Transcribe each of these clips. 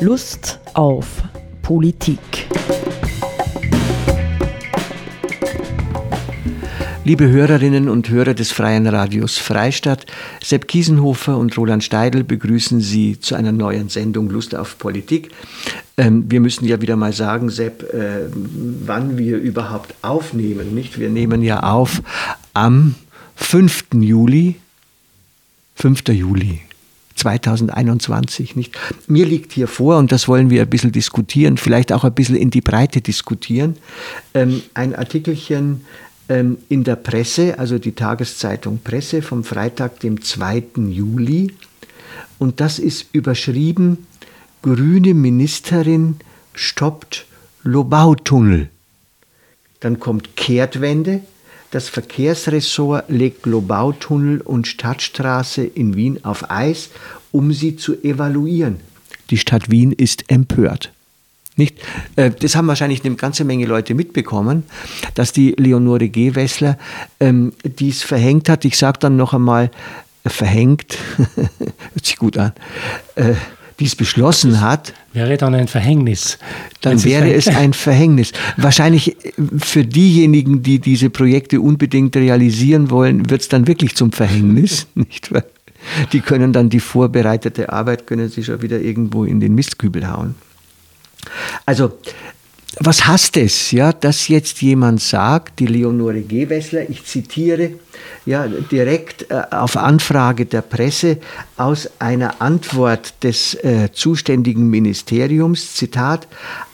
Lust auf Politik. Liebe Hörerinnen und Hörer des Freien Radios Freistadt, Sepp Kiesenhofer und Roland Steidl begrüßen Sie zu einer neuen Sendung Lust auf Politik. Ähm, wir müssen ja wieder mal sagen, Sepp, äh, wann wir überhaupt aufnehmen. Nicht? Wir nehmen ja auf am 5. Juli, 5. Juli. 2021 nicht. Mir liegt hier vor, und das wollen wir ein bisschen diskutieren, vielleicht auch ein bisschen in die Breite diskutieren, ähm, ein Artikelchen ähm, in der Presse, also die Tageszeitung Presse vom Freitag, dem 2. Juli. Und das ist überschrieben, grüne Ministerin stoppt Lobautunnel. Dann kommt Kehrtwende. Das Verkehrsressort legt Lobautunnel und Stadtstraße in Wien auf Eis, um sie zu evaluieren. Die Stadt Wien ist empört. Nicht? Äh, das haben wahrscheinlich eine ganze Menge Leute mitbekommen, dass die Leonore Gewessler ähm, dies verhängt hat. Ich sage dann noch einmal, äh, verhängt, hört sich gut an, äh, dies beschlossen hat. Wäre dann ein Verhängnis. Dann wäre es ein Verhängnis. Wahrscheinlich äh, für diejenigen, die diese Projekte unbedingt realisieren wollen, wird es dann wirklich zum Verhängnis. Nicht? Die können dann die vorbereitete Arbeit, können sie schon wieder irgendwo in den Mistkübel hauen. Also, was heißt es, ja, dass jetzt jemand sagt, die Leonore Gewessler, ich zitiere, ja, direkt äh, auf Anfrage der Presse aus einer Antwort des äh, zuständigen Ministeriums, Zitat,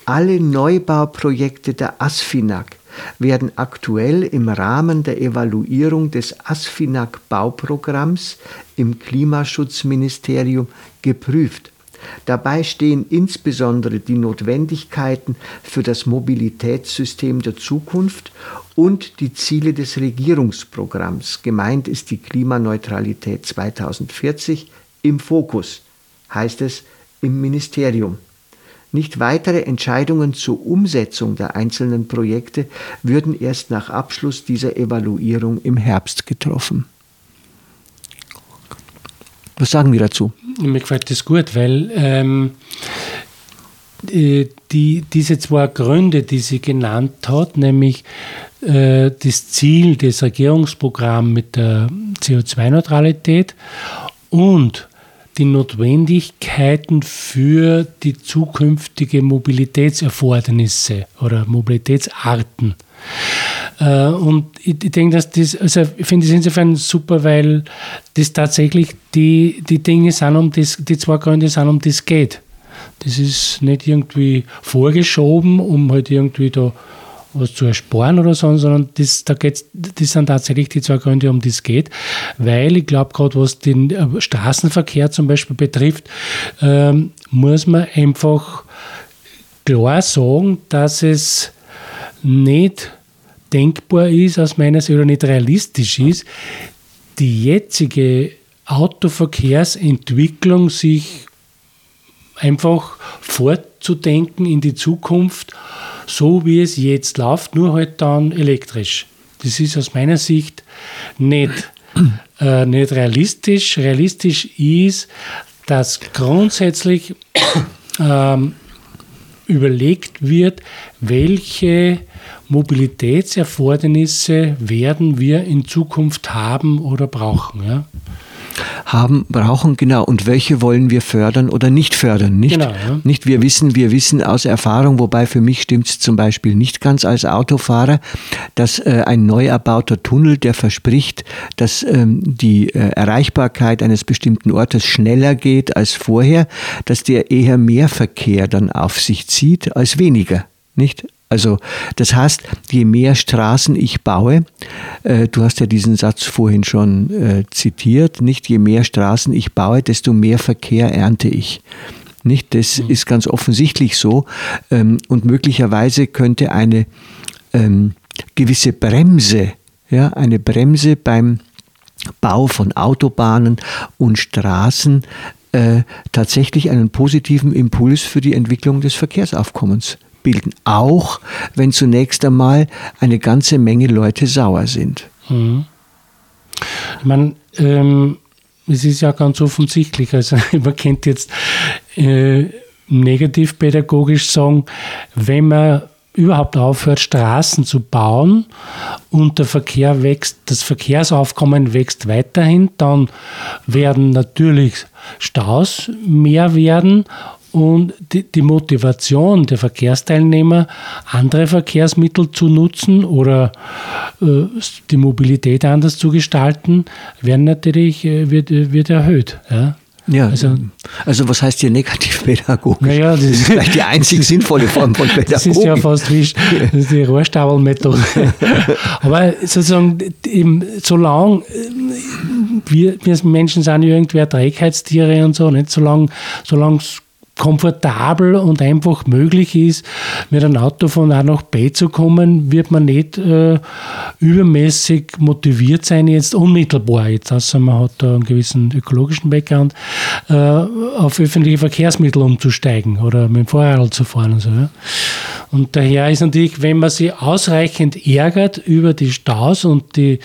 alle Neubauprojekte der ASFINAG werden aktuell im Rahmen der Evaluierung des ASFINAG-Bauprogramms im Klimaschutzministerium geprüft. Dabei stehen insbesondere die Notwendigkeiten für das Mobilitätssystem der Zukunft und die Ziele des Regierungsprogramms, gemeint ist die Klimaneutralität 2040, im Fokus, heißt es im Ministerium. Nicht weitere Entscheidungen zur Umsetzung der einzelnen Projekte würden erst nach Abschluss dieser Evaluierung im Herbst getroffen. Was sagen wir dazu? Mir gefällt das gut, weil ähm, die, diese zwei Gründe, die sie genannt hat, nämlich äh, das Ziel des Regierungsprogramms mit der CO2-Neutralität und die Notwendigkeiten für die zukünftige Mobilitätserfordernisse oder Mobilitätsarten. Äh, und ich, denke, dass das, also ich finde es insofern super, weil das tatsächlich die, die Dinge sind, um das, die zwei Gründe sind, um das geht. Das ist nicht irgendwie vorgeschoben, um halt irgendwie da was zu ersparen oder so, sondern das, da geht's, das sind tatsächlich die zwei Gründe, um die es geht. Weil ich glaube, gerade was den äh, Straßenverkehr zum Beispiel betrifft, ähm, muss man einfach klar sagen, dass es nicht denkbar ist, aus meiner Sicht, oder nicht realistisch ist, die jetzige Autoverkehrsentwicklung sich einfach fortzudenken in die Zukunft, so wie es jetzt läuft, nur halt dann elektrisch. Das ist aus meiner Sicht nicht, äh, nicht realistisch. Realistisch ist, dass grundsätzlich ähm, überlegt wird, welche Mobilitätserfordernisse werden wir in Zukunft haben oder brauchen. Ja? Haben, brauchen, genau. Und welche wollen wir fördern oder nicht fördern? Nicht, genau, ja. nicht wir wissen, wir wissen aus Erfahrung, wobei für mich stimmt es zum Beispiel nicht ganz als Autofahrer, dass äh, ein neu erbauter Tunnel, der verspricht, dass ähm, die äh, Erreichbarkeit eines bestimmten Ortes schneller geht als vorher, dass der eher mehr Verkehr dann auf sich zieht als weniger. Nicht? Also das heißt, je mehr Straßen ich baue, äh, du hast ja diesen Satz vorhin schon äh, zitiert, nicht je mehr Straßen ich baue, desto mehr Verkehr ernte ich. Nicht, das mhm. ist ganz offensichtlich so ähm, und möglicherweise könnte eine ähm, gewisse Bremse, ja, eine Bremse beim Bau von Autobahnen und Straßen äh, tatsächlich einen positiven Impuls für die Entwicklung des Verkehrsaufkommens bilden, auch wenn zunächst einmal eine ganze Menge Leute sauer sind. Mhm. Meine, ähm, es ist ja ganz offensichtlich, also man kennt jetzt, äh, negativpädagogisch sagen, wenn man überhaupt aufhört, Straßen zu bauen und der Verkehr wächst, das Verkehrsaufkommen wächst weiterhin, dann werden natürlich Staus mehr werden und die, die, Motivation der Verkehrsteilnehmer, andere Verkehrsmittel zu nutzen oder äh, die Mobilität anders zu gestalten, werden natürlich, äh, wird, wird erhöht. Ja? Ja, also, also was heißt hier negativpädagogisch? Naja, das, das ist vielleicht die einzig sinnvolle Form von Pädagogik. Das ist ja fast wie die Rohrstapelmethode. Aber sozusagen, solange wir, wir Menschen sind irgendwer Trägheitstiere und so, nicht solange es komfortabel und einfach möglich ist, mit einem Auto von A nach B zu kommen, wird man nicht äh, übermäßig motiviert sein, jetzt unmittelbar, jetzt außer man hat da einen gewissen ökologischen Background, äh, auf öffentliche Verkehrsmittel umzusteigen oder mit dem Fahrrad zu fahren und so. Ja. Und daher ist natürlich, wenn man sich ausreichend ärgert über die Staus und die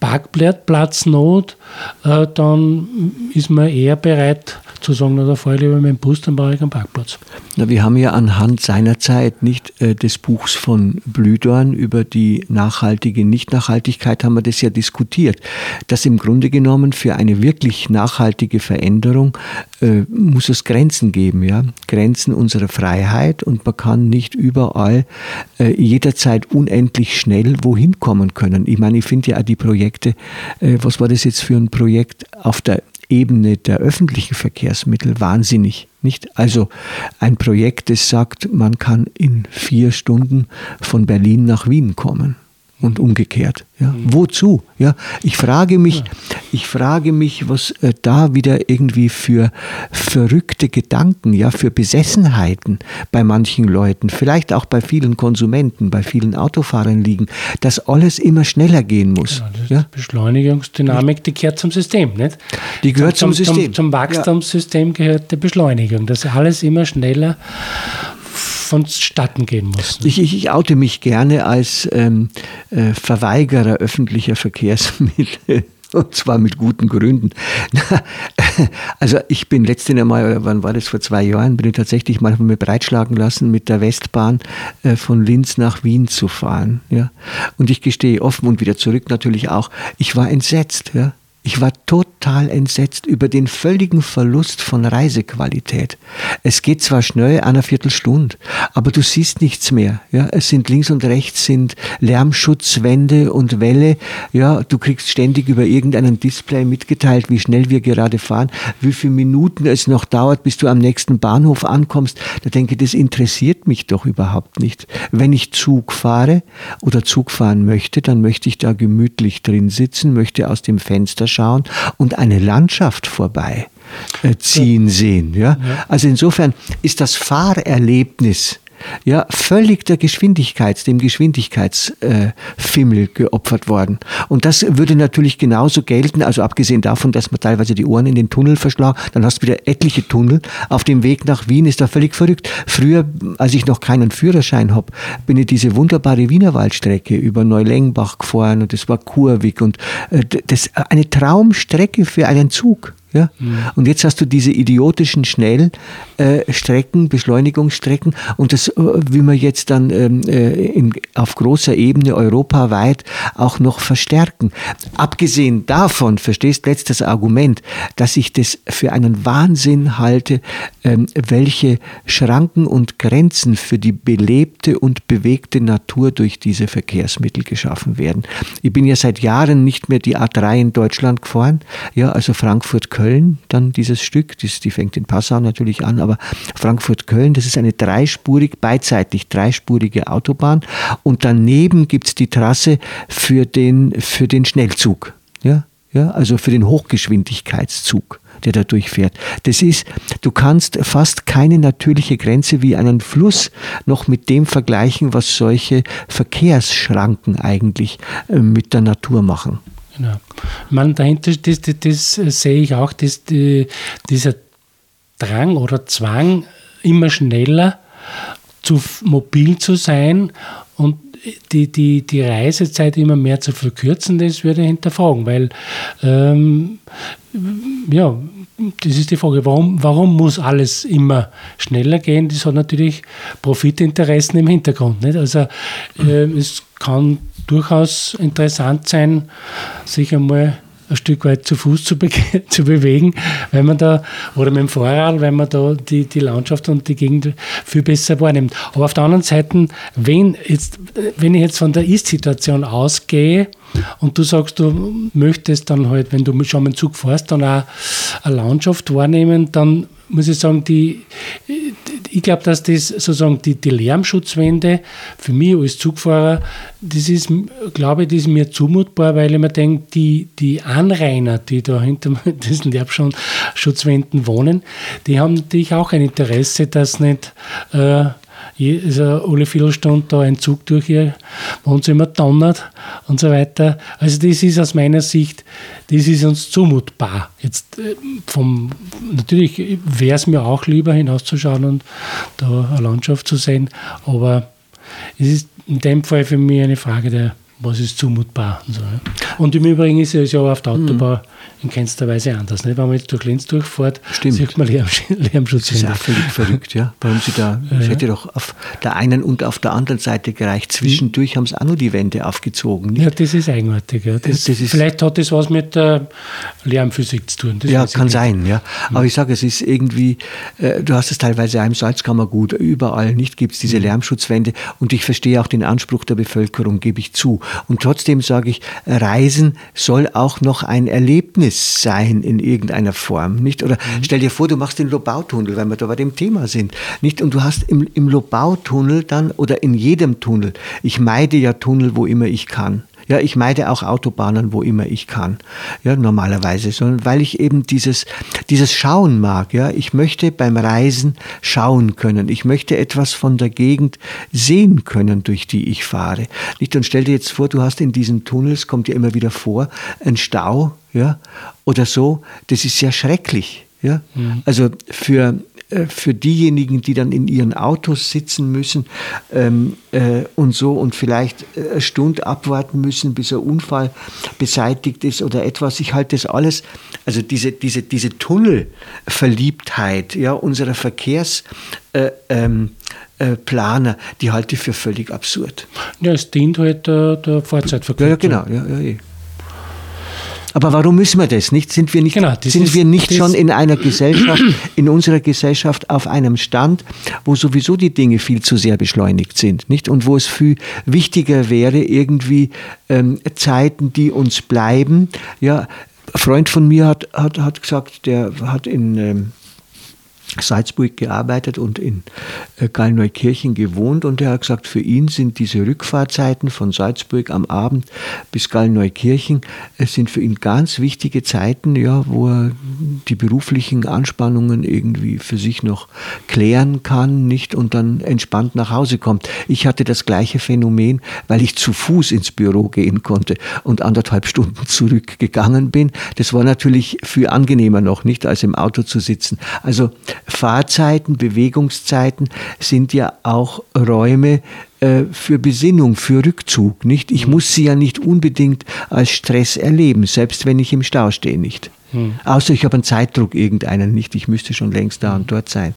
Parkplatznot, äh, dann ist man eher bereit, zu sagen, na, da fahre ich lieber mit dem Bus, dann brauche einen Parkplatz. Na, wir haben ja anhand seiner Zeit nicht äh, des Buchs von Blühdorn über die nachhaltige Nichtnachhaltigkeit haben wir das ja diskutiert, dass im Grunde genommen für eine wirklich nachhaltige Veränderung äh, muss es Grenzen geben, ja, Grenzen unserer Freiheit und man kann nicht überall äh, jederzeit unendlich schnell wohin kommen können. Ich meine, ich finde ja auch die Projekte, äh, was war das jetzt für ein Projekt auf der Ebene der öffentlichen Verkehrsmittel wahnsinnig. Nicht? Also ein Projekt, das sagt, man kann in vier Stunden von Berlin nach Wien kommen und umgekehrt. Ja. Mhm. Wozu? Ja, ich frage mich, ja. ich frage mich, was äh, da wieder irgendwie für verrückte Gedanken, ja, für Besessenheiten bei manchen Leuten, vielleicht auch bei vielen Konsumenten, bei vielen Autofahrern liegen, dass alles immer schneller gehen muss. Ja, das ja? Beschleunigungsdynamik, die gehört zum System, nicht? Die gehört zum, zum System. Zum, zum Wachstumssystem gehört die Beschleunigung, dass alles immer schneller vonstatten gehen muss. Ich, ich, ich oute mich gerne als ähm, äh, Verweigerer öffentlicher Verkehrsmittel. Und zwar mit guten Gründen. Also ich bin letztens einmal, wann war das, vor zwei Jahren, bin ich tatsächlich mal mir breitschlagen lassen, mit der Westbahn äh, von Linz nach Wien zu fahren. Und ich gestehe offen und wieder zurück natürlich auch, ich war entsetzt. Ich war total entsetzt über den völligen Verlust von Reisequalität. Es geht zwar schnell, eine Viertelstunde, aber du siehst nichts mehr. Ja, es sind links und rechts sind Lärmschutzwände und Wälle. Ja, du kriegst ständig über irgendeinen Display mitgeteilt, wie schnell wir gerade fahren, wie viele Minuten es noch dauert, bis du am nächsten Bahnhof ankommst. Da denke ich, das interessiert mich doch überhaupt nicht. Wenn ich Zug fahre oder Zug fahren möchte, dann möchte ich da gemütlich drin sitzen, möchte aus dem Fenster schauen und eine Landschaft vorbei äh, ziehen sehen. Ja? Also insofern ist das Fahrerlebnis ja, völlig der Geschwindigkeit, dem Geschwindigkeitsfimmel äh, geopfert worden. Und das würde natürlich genauso gelten, also abgesehen davon, dass man teilweise die Ohren in den Tunnel verschlagen, dann hast du wieder etliche Tunnel. Auf dem Weg nach Wien ist da völlig verrückt. Früher, als ich noch keinen Führerschein habe, bin ich diese wunderbare Wienerwaldstrecke über Neulengbach gefahren und das war kurvig und äh, das eine Traumstrecke für einen Zug. Ja? Mhm. Und jetzt hast du diese idiotischen Schnellstrecken, äh, Beschleunigungsstrecken und das äh, will man jetzt dann ähm, äh, in, auf großer Ebene europaweit auch noch verstärken. Abgesehen davon, verstehst letztes Argument, dass ich das für einen Wahnsinn halte, ähm, welche Schranken und Grenzen für die belebte und bewegte Natur durch diese Verkehrsmittel geschaffen werden. Ich bin ja seit Jahren nicht mehr die A3 in Deutschland gefahren, ja, also Frankfurt-Köln Köln, dann dieses Stück, das, die fängt in Passau natürlich an, aber Frankfurt-Köln, das ist eine dreispurig, beidseitig dreispurige Autobahn und daneben gibt es die Trasse für den, für den Schnellzug, ja, ja, also für den Hochgeschwindigkeitszug der da durchfährt. Das ist, du kannst fast keine natürliche Grenze wie einen Fluss noch mit dem vergleichen, was solche Verkehrsschranken eigentlich äh, mit der Natur machen. Genau. Meine, dahinter, das, das, das sehe ich auch, dass die, dieser Drang oder Zwang, immer schneller zu mobil zu sein und die, die, die Reisezeit immer mehr zu verkürzen, das würde ich hinterfragen, weil ähm, ja, das ist die Frage, warum, warum muss alles immer schneller gehen? Das hat natürlich Profitinteressen im Hintergrund. Nicht? Also äh, es kann durchaus interessant sein, sich einmal ein Stück weit zu Fuß zu, be zu bewegen, weil man da, oder mit dem Fahrrad, weil man da die, die Landschaft und die Gegend viel besser wahrnimmt. Aber auf der anderen Seite, wenn, jetzt, wenn ich jetzt von der Ist-Situation ausgehe und du sagst, du möchtest dann halt, wenn du schon mit dem Zug fährst, dann auch eine Landschaft wahrnehmen, dann muss ich sagen, die, ich glaube, dass das sozusagen die, die Lärmschutzwände für mich als Zugfahrer, das ist, glaube ich, das ist mir zumutbar, weil ich mir denke, die, die Anrainer, die da hinter diesen Lärmschutzwänden wohnen, die haben natürlich auch ein Interesse, dass nicht äh, also alle Viertelstunde da ein Zug durch ihr Wohnzimmer donnert und so weiter. Also das ist aus meiner Sicht, das ist uns zumutbar. Jetzt äh, vom, natürlich wäre es mir auch lieber hinauszuschauen und da eine Landschaft zu sehen, aber es ist in dem Fall für mich eine Frage der was ist zumutbar. Und, so, ja. und im Übrigen ist es ja auf der Autobahn in keinster Weise anders. Nicht? Wenn man jetzt durch Linz durchfährt, Stimmt. sieht man Lärm, Lärmschutz. Das ist auch völlig verrückt, ja. Warum sie da, es hätte doch auf der einen und auf der anderen Seite gereicht. Zwischendurch haben sie auch nur die Wände aufgezogen. Nicht? Ja, das ist eigenartig. Ja. Das, das ist vielleicht hat das was mit der Lärmphysik zu tun. Das ja, kann sein, ja. Aber ich sage, es ist irgendwie, äh, du hast es teilweise auch im Salzkammergut, überall nicht gibt es diese mhm. Lärmschutzwände. Und ich verstehe auch den Anspruch der Bevölkerung, gebe ich zu. Und trotzdem sage ich, Reisen soll auch noch ein Erlebnis sein in irgendeiner Form, nicht? Oder mhm. stell dir vor, du machst den Lobautunnel, weil wir da bei dem Thema sind, nicht? Und du hast im, im Lobautunnel dann oder in jedem Tunnel, ich meide ja Tunnel, wo immer ich kann. Ja, ich meide auch Autobahnen, wo immer ich kann. Ja, normalerweise, sondern weil ich eben dieses, dieses Schauen mag. Ja, ich möchte beim Reisen schauen können. Ich möchte etwas von der Gegend sehen können, durch die ich fahre. Nicht? Und stell dir jetzt vor, du hast in diesen Tunnels, kommt ja immer wieder vor, ein Stau, ja, oder so. Das ist sehr schrecklich. Ja? Mhm. Also für, für diejenigen, die dann in ihren Autos sitzen müssen ähm, äh, und so und vielleicht äh, eine Stunde abwarten müssen, bis ein Unfall beseitigt ist oder etwas. Ich halte das alles, also diese, diese, diese Tunnelverliebtheit ja, unserer Verkehrsplaner, äh, ähm, äh, die halte ich für völlig absurd. Ja, es dient halt der, der Fahrzeitverkürzung. Ja, ja, genau. Ja, ja, eh. Aber warum müssen wir das nicht? Sind wir nicht, genau, sind ist, wir nicht schon in einer Gesellschaft, in unserer Gesellschaft auf einem Stand, wo sowieso die Dinge viel zu sehr beschleunigt sind, nicht? Und wo es viel wichtiger wäre, irgendwie ähm, Zeiten, die uns bleiben. Ja, ein Freund von mir hat, hat, hat gesagt, der hat in ähm, Salzburg gearbeitet und in äh, Gallneukirchen gewohnt und er hat gesagt, für ihn sind diese Rückfahrzeiten von Salzburg am Abend bis Gallneukirchen es sind für ihn ganz wichtige Zeiten, ja, wo er die beruflichen Anspannungen irgendwie für sich noch klären kann, nicht und dann entspannt nach Hause kommt. Ich hatte das gleiche Phänomen, weil ich zu Fuß ins Büro gehen konnte und anderthalb Stunden zurückgegangen bin. Das war natürlich viel angenehmer noch, nicht als im Auto zu sitzen. Also Fahrzeiten, Bewegungszeiten sind ja auch Räume äh, für Besinnung, für Rückzug. Nicht? Ich mhm. muss sie ja nicht unbedingt als Stress erleben, selbst wenn ich im Stau stehe nicht. Mhm. Außer ich habe einen Zeitdruck irgendeinen nicht. Ich müsste schon längst da und dort sein.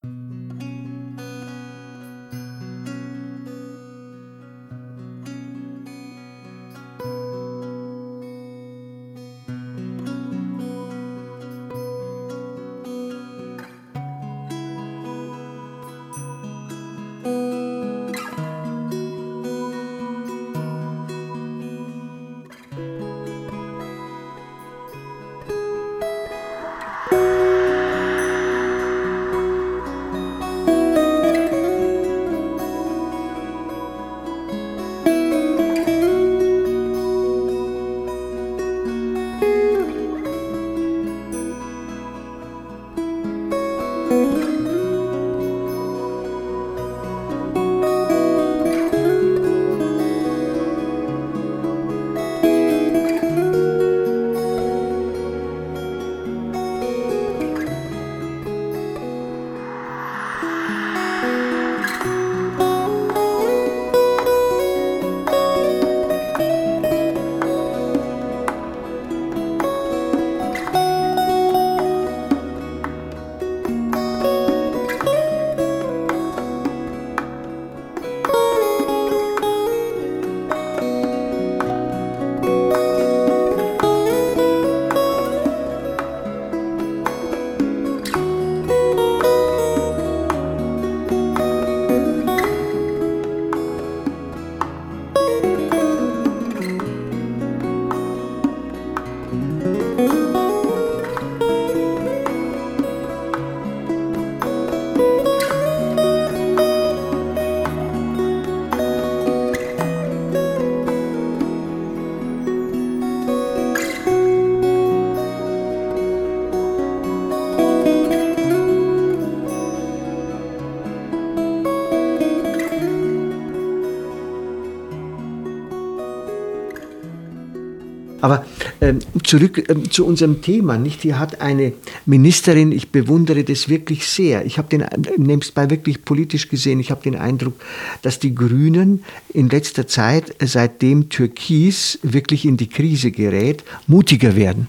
Ähm, zurück ähm, zu unserem Thema. Nicht? Hier hat eine Ministerin, ich bewundere das wirklich sehr. Ich habe den, nehm's bei wirklich politisch gesehen, ich habe den Eindruck, dass die Grünen in letzter Zeit, seitdem Türkis wirklich in die Krise gerät, mutiger werden.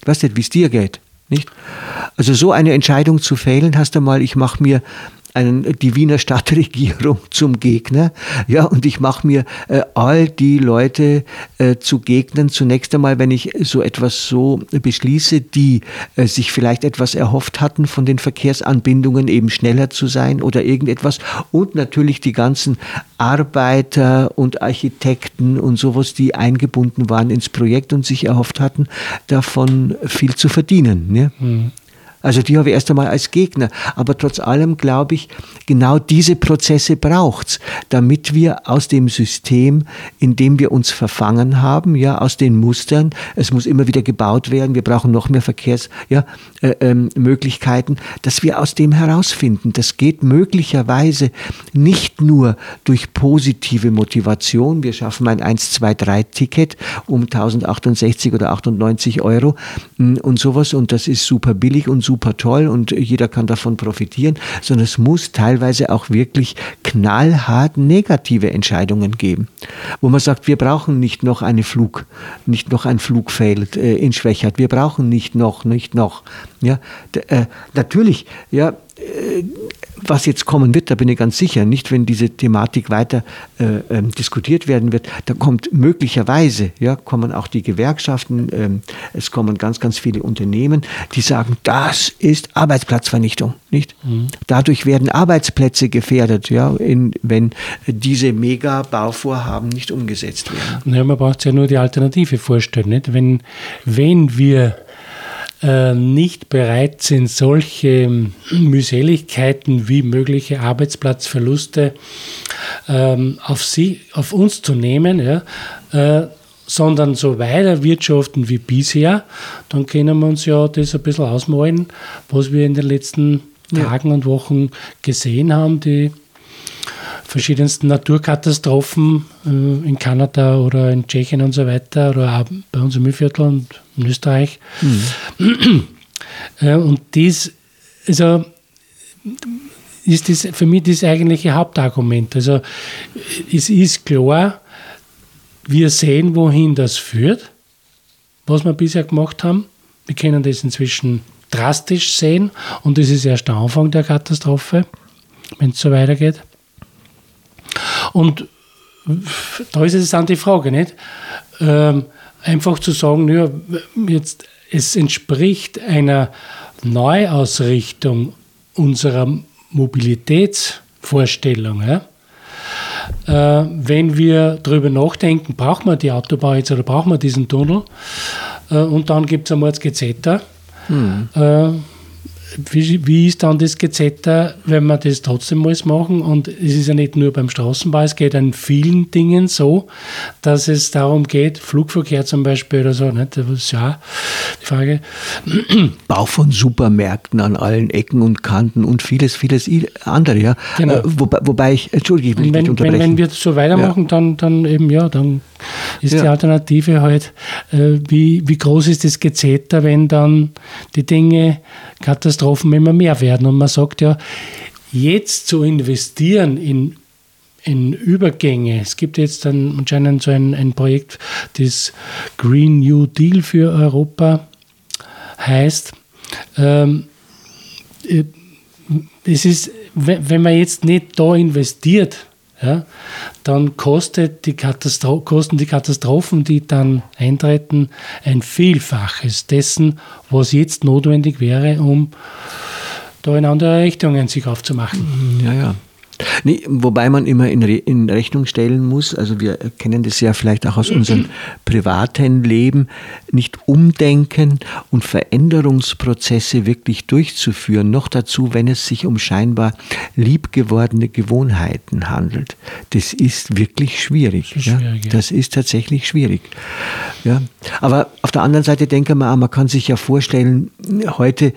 Ich weiß nicht, wie es dir geht. Nicht? Also so eine Entscheidung zu fällen, hast du mal, ich mache mir einen, die Wiener Stadtregierung zum Gegner. Ja, und ich mache mir äh, all die Leute äh, zu Gegnern. Zunächst einmal, wenn ich so etwas so beschließe, die äh, sich vielleicht etwas erhofft hatten von den Verkehrsanbindungen, eben schneller zu sein oder irgendetwas. Und natürlich die ganzen Arbeiter und Architekten und sowas, die eingebunden waren ins Projekt und sich erhofft hatten, davon viel zu verdienen. Ja? Mhm. Also die habe ich erst einmal als Gegner. Aber trotz allem glaube ich, genau diese Prozesse braucht's, damit wir aus dem System, in dem wir uns verfangen haben, ja, aus den Mustern, es muss immer wieder gebaut werden, wir brauchen noch mehr Verkehrsmöglichkeiten, ja, äh, ähm, dass wir aus dem herausfinden. Das geht möglicherweise nicht nur durch positive Motivation. Wir schaffen ein 1, 2, 3 Ticket um 1068 oder 98 Euro mm, und sowas und das ist super billig und super super toll und jeder kann davon profitieren, sondern es muss teilweise auch wirklich knallhart negative Entscheidungen geben, wo man sagt, wir brauchen nicht noch eine Flug, nicht noch ein Flugfeld äh, in Schwächert, wir brauchen nicht noch, nicht noch. Ja, äh, natürlich, ja, äh, was jetzt kommen wird, da bin ich ganz sicher, nicht wenn diese Thematik weiter äh, ähm, diskutiert werden wird, da kommt möglicherweise, ja, kommen auch die Gewerkschaften, ähm, es kommen ganz, ganz viele Unternehmen, die sagen, das ist Arbeitsplatzvernichtung, nicht? Mhm. Dadurch werden Arbeitsplätze gefährdet, ja, in, wenn diese Mega-Bauvorhaben nicht umgesetzt werden. Ja, man braucht ja nur die Alternative vorstellen, nicht? Wenn, wenn wir nicht bereit sind, solche Mühseligkeiten wie mögliche Arbeitsplatzverluste ähm, auf, sie, auf uns zu nehmen, ja, äh, sondern so weiter wirtschaften wie bisher, dann können wir uns ja das ein bisschen ausmalen, was wir in den letzten Tagen ja. und Wochen gesehen haben, die verschiedensten Naturkatastrophen äh, in Kanada oder in Tschechien und so weiter oder auch bei uns im Mühlviertel und in Österreich. Mhm. Äh, und dies, also ist das für mich das eigentliche Hauptargument. Also es ist klar, wir sehen, wohin das führt, was wir bisher gemacht haben. Wir können das inzwischen drastisch sehen und das ist erst der Anfang der Katastrophe, wenn es so weitergeht. Und da ist es dann die Frage, nicht? Ähm, einfach zu sagen, ja, jetzt, es entspricht einer Neuausrichtung unserer Mobilitätsvorstellung. Ja? Äh, wenn wir darüber nachdenken, braucht man die Autobahn jetzt oder braucht man diesen Tunnel? Äh, und dann gibt es einmal das Gezetter. Hm. Äh, wie, wie ist dann das Gezetter, wenn wir das trotzdem alles machen? Und es ist ja nicht nur beim Straßenbau, es geht an vielen Dingen so, dass es darum geht, Flugverkehr zum Beispiel oder so, nicht? das ist ja die Frage. Bau von Supermärkten an allen Ecken und Kanten und vieles, vieles andere, ja. Genau. Äh, wobei, wobei ich, entschuldige, ich will wenn, nicht unterbrechen. Wenn, wenn wir so weitermachen, ja. dann, dann eben, ja, dann ist ja. die Alternative halt, äh, wie, wie groß ist das Gezetter, wenn dann die Dinge Katastrophen immer mehr werden. Und man sagt ja, jetzt zu investieren in, in Übergänge, es gibt jetzt dann anscheinend so ein, ein Projekt, das Green New Deal für Europa heißt, ähm, äh, es ist, wenn man jetzt nicht da investiert, ja, dann kostet die kosten die Katastrophen, die dann eintreten, ein Vielfaches dessen, was jetzt notwendig wäre, um da in andere Richtungen sich aufzumachen. Ja, ja. Nee, wobei man immer in, Re in, Rechnung stellen muss, also wir kennen das ja vielleicht auch aus unserem privaten Leben, nicht umdenken und Veränderungsprozesse wirklich durchzuführen, noch dazu, wenn es sich um scheinbar liebgewordene Gewohnheiten handelt. Das ist wirklich schwierig. Das ist, ja? schwierig, ja. Das ist tatsächlich schwierig. Ja? Aber auf der anderen Seite denke man, man kann sich ja vorstellen, heute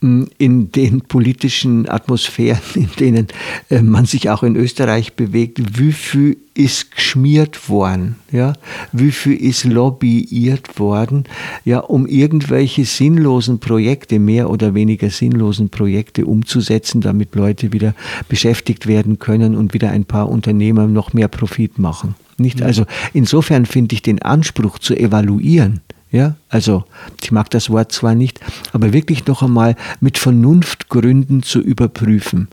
in den politischen Atmosphären, in denen äh, man sich auch in Österreich bewegt, wie viel ist geschmiert worden, ja, wie viel ist lobbyiert worden, ja, um irgendwelche sinnlosen Projekte, mehr oder weniger sinnlosen Projekte umzusetzen, damit Leute wieder beschäftigt werden können und wieder ein paar Unternehmer noch mehr Profit machen. Nicht? Mhm. Also insofern finde ich den Anspruch zu evaluieren, ja, also ich mag das Wort zwar nicht, aber wirklich noch einmal mit Vernunftgründen zu überprüfen,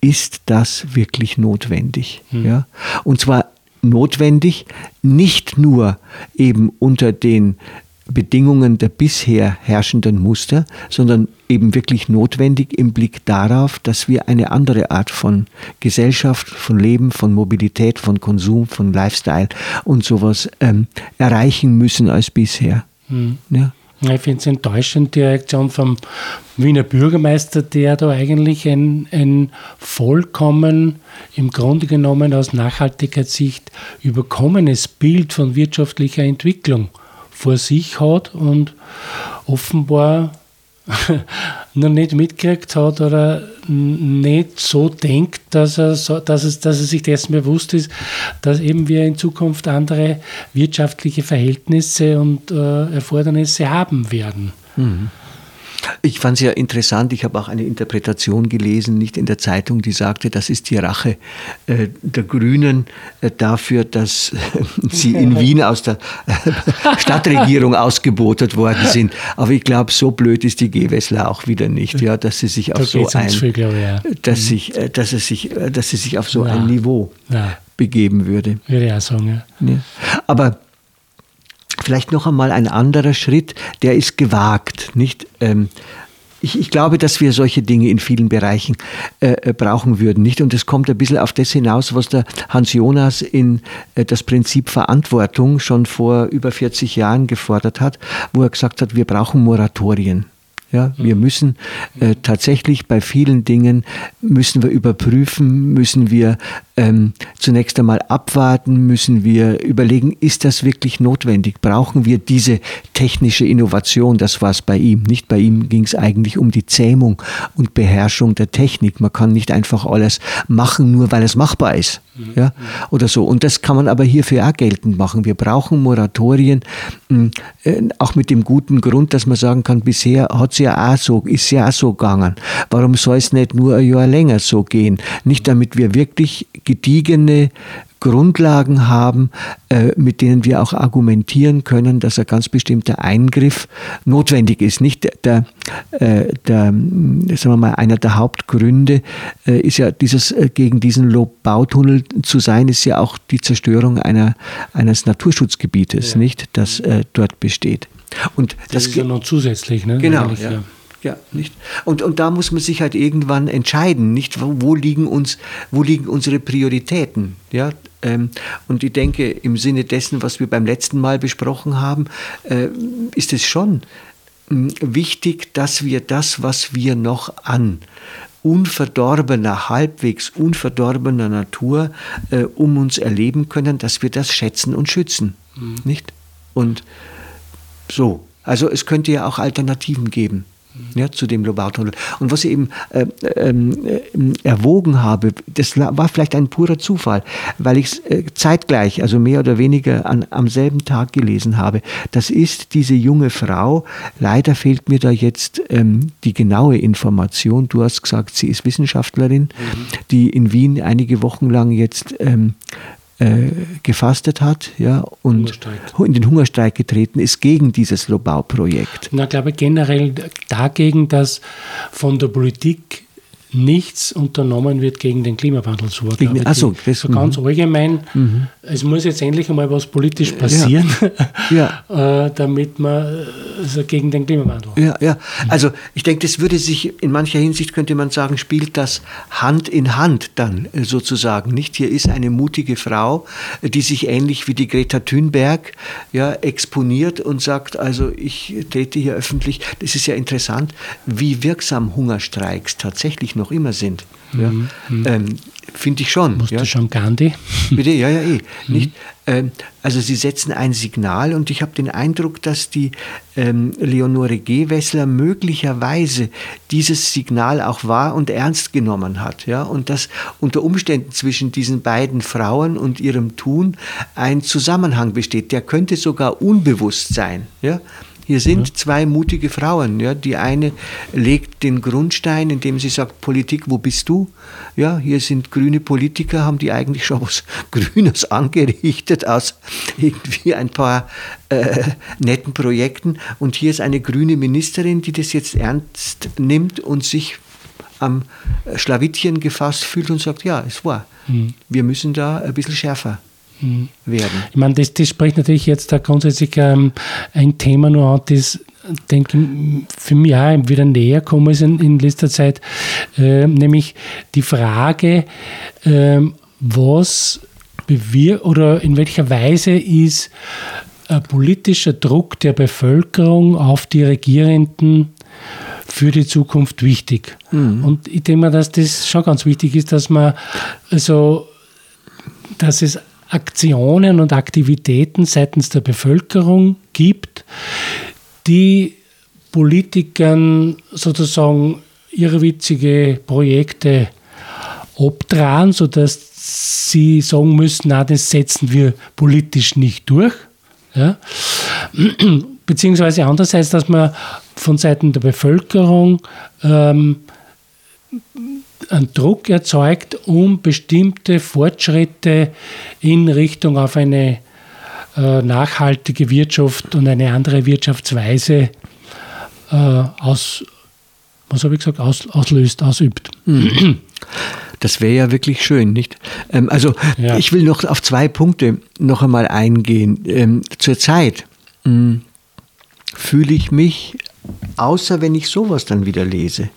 ist das wirklich notwendig? Hm. Ja, und zwar notwendig nicht nur eben unter den Bedingungen der bisher herrschenden Muster, sondern eben wirklich notwendig im Blick darauf, dass wir eine andere Art von Gesellschaft, von Leben, von Mobilität, von Konsum, von Lifestyle und sowas ähm, erreichen müssen als bisher. Mhm. Ja. Ich finde es enttäuschend, die Reaktion vom Wiener Bürgermeister, der da eigentlich ein, ein vollkommen, im Grunde genommen aus Nachhaltigkeitssicht überkommenes Bild von wirtschaftlicher Entwicklung vor sich hat und offenbar noch nicht mitgekriegt hat oder nicht so denkt, dass er, so, dass, es, dass er sich dessen bewusst ist, dass eben wir in Zukunft andere wirtschaftliche Verhältnisse und äh, Erfordernisse haben werden. Mhm. Ich fand es ja interessant, ich habe auch eine Interpretation gelesen, nicht in der Zeitung, die sagte, das ist die Rache äh, der Grünen äh, dafür, dass äh, sie in Wien aus der äh, Stadtregierung ausgebotet worden sind. Aber ich glaube, so blöd ist die Gewessler auch wieder nicht, ja, dass sie sich auf so ein, viel, ich, ja. dass, sich, äh, dass, es sich, dass sie sich auf so ja. ein Niveau ja. begeben würde. Würde ich auch sagen, ja. Aber Vielleicht noch einmal ein anderer Schritt, der ist gewagt, nicht? Ähm, ich, ich, glaube, dass wir solche Dinge in vielen Bereichen äh, äh, brauchen würden, nicht? Und es kommt ein bisschen auf das hinaus, was der Hans Jonas in äh, das Prinzip Verantwortung schon vor über 40 Jahren gefordert hat, wo er gesagt hat, wir brauchen Moratorien. Ja, wir mhm. müssen äh, tatsächlich bei vielen Dingen müssen wir überprüfen, müssen wir ähm, zunächst einmal abwarten, müssen wir überlegen, ist das wirklich notwendig? Brauchen wir diese technische Innovation? Das war es bei ihm. Nicht bei ihm ging es eigentlich um die Zähmung und Beherrschung der Technik. Man kann nicht einfach alles machen, nur weil es machbar ist. Mhm. Ja, oder so. Und das kann man aber hierfür auch geltend machen. Wir brauchen Moratorien, hm, äh, auch mit dem guten Grund, dass man sagen kann, bisher hat es ja auch so, ist ja auch so gegangen. Warum soll es nicht nur ein Jahr länger so gehen? Nicht damit wir wirklich gediegene Grundlagen haben, äh, mit denen wir auch argumentieren können, dass ein ganz bestimmter Eingriff notwendig ist. Nicht der, äh, der sagen wir mal, einer der Hauptgründe äh, ist ja dieses gegen diesen Bautunnel zu sein, ist ja auch die Zerstörung einer, eines Naturschutzgebietes, ja. nicht, das dort besteht. Und das, das ist ja noch zusätzlich, ne? Genau, ja. Ja, nicht? Und, und da muss man sich halt irgendwann entscheiden, nicht? Wo, wo liegen uns, wo liegen unsere Prioritäten? Ja, ähm, und ich denke, im Sinne dessen, was wir beim letzten Mal besprochen haben, äh, ist es schon hm, wichtig, dass wir das, was wir noch an unverdorbener, halbwegs unverdorbener Natur äh, um uns erleben können, dass wir das schätzen und schützen. Mhm. Nicht? Und so. Also es könnte ja auch Alternativen geben ja, zu dem Lobautunnel. Und was ich eben äh, ähm, äh, erwogen habe, das war vielleicht ein purer Zufall, weil ich es äh, zeitgleich, also mehr oder weniger an, am selben Tag gelesen habe. Das ist diese junge Frau. Leider fehlt mir da jetzt ähm, die genaue Information. Du hast gesagt, sie ist Wissenschaftlerin, mhm. die in Wien einige Wochen lang jetzt ähm, äh, gefastet hat ja, und in den Hungerstreik getreten ist gegen dieses Lobau-Projekt. ich glaube generell dagegen, dass von der Politik nichts unternommen wird gegen den Klimawandel. So, gegen, also, das, so ganz mhm. allgemein, mhm. es muss jetzt endlich einmal was politisch passieren, ja. ja. Äh, damit man also gegen den Klimawandel. Ja, ja. Also ich denke, das würde sich in mancher Hinsicht könnte man sagen, spielt das Hand in Hand dann äh, sozusagen. Nicht hier ist eine mutige Frau, die sich ähnlich wie die Greta Thunberg ja exponiert und sagt, also ich trete hier öffentlich. Das ist ja interessant, wie wirksam Hungerstreiks tatsächlich noch immer sind. Ja? Mhm. Ähm, Finde ich schon. Musst ja. schon Gandhi? Bitte, ja, ja, eh. Nicht, ähm, also sie setzen ein Signal und ich habe den Eindruck, dass die ähm, Leonore Gewessler möglicherweise dieses Signal auch wahr und ernst genommen hat. Ja? Und dass unter Umständen zwischen diesen beiden Frauen und ihrem Tun ein Zusammenhang besteht. Der könnte sogar unbewusst sein. Ja? Hier sind zwei mutige Frauen. Ja. Die eine legt den Grundstein, indem sie sagt, Politik, wo bist du? Ja, hier sind grüne Politiker, haben die eigentlich schon was Grünes angerichtet aus irgendwie ein paar äh, netten Projekten. Und hier ist eine grüne Ministerin, die das jetzt ernst nimmt und sich am Schlawittchen gefasst fühlt und sagt, ja, es war. Mhm. Wir müssen da ein bisschen schärfer werden. Ich meine, das, das spricht natürlich jetzt da grundsätzlich ähm, ein Thema nur an, das denke ich, für mich auch wieder näher gekommen ist in, in letzter Zeit, äh, nämlich die Frage, äh, was bewirkt oder in welcher Weise ist ein politischer Druck der Bevölkerung auf die Regierenden für die Zukunft wichtig. Mhm. Und ich denke mal, dass das schon ganz wichtig ist, dass man also dass es Aktionen und Aktivitäten seitens der Bevölkerung gibt, die Politikern sozusagen irrwitzige Projekte obtragen, sodass sie sagen müssen, na, das setzen wir politisch nicht durch. Ja? Beziehungsweise andererseits, dass man von Seiten der Bevölkerung ähm, einen Druck erzeugt, um bestimmte Fortschritte in Richtung auf eine äh, nachhaltige Wirtschaft und eine andere Wirtschaftsweise äh, aus, was habe ich gesagt, aus, auslöst, ausübt. Das wäre ja wirklich schön, nicht? Ähm, also ja. ich will noch auf zwei Punkte noch einmal eingehen. Ähm, Zurzeit hm, fühle ich mich außer wenn ich sowas dann wieder lese.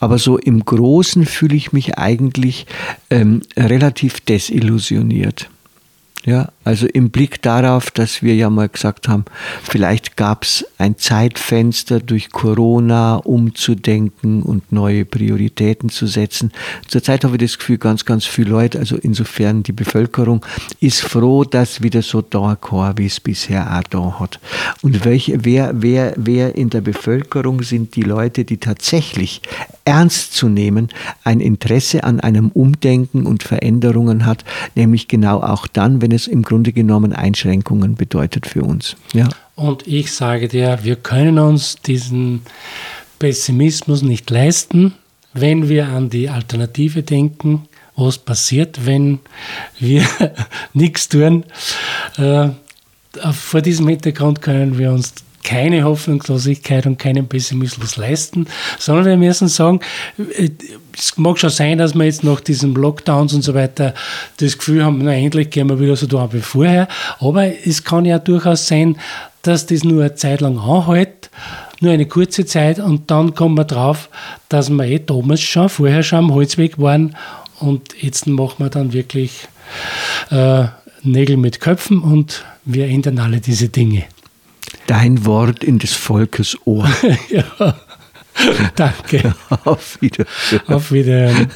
Aber so im Großen fühle ich mich eigentlich ähm, relativ desillusioniert. Ja, also im Blick darauf, dass wir ja mal gesagt haben, vielleicht gab es ein Zeitfenster durch Corona umzudenken und neue Prioritäten zu setzen. Zurzeit habe ich das Gefühl, ganz, ganz viele Leute, also insofern die Bevölkerung, ist froh, dass wieder so da kann, wie es bisher auch da hat. Und welche, wer, wer, wer in der Bevölkerung sind die Leute, die tatsächlich ernst zu nehmen ein Interesse an einem Umdenken und Veränderungen hat, nämlich genau auch dann, wenn es im Grunde genommen Einschränkungen bedeutet für uns. Ja. Und ich sage dir, wir können uns diesen Pessimismus nicht leisten, wenn wir an die Alternative denken, was passiert, wenn wir nichts tun. Äh, vor diesem Hintergrund können wir uns keine Hoffnungslosigkeit und keinen Pessimismus leisten, sondern wir müssen sagen, äh, es mag schon sein, dass wir jetzt nach diesen Lockdowns und so weiter das Gefühl haben, na endlich gehen wir wieder so da wie vorher, aber es kann ja durchaus sein, dass das nur eine Zeit lang anhält, nur eine kurze Zeit und dann kommen wir drauf, dass wir eh damals schon, vorher schon am Holzweg waren und jetzt machen wir dann wirklich äh, Nägel mit Köpfen und wir ändern alle diese Dinge. Dein Wort in des Volkes Ohr. ja. Danke. Auf Wiedersehen. Auf Wiedersehen.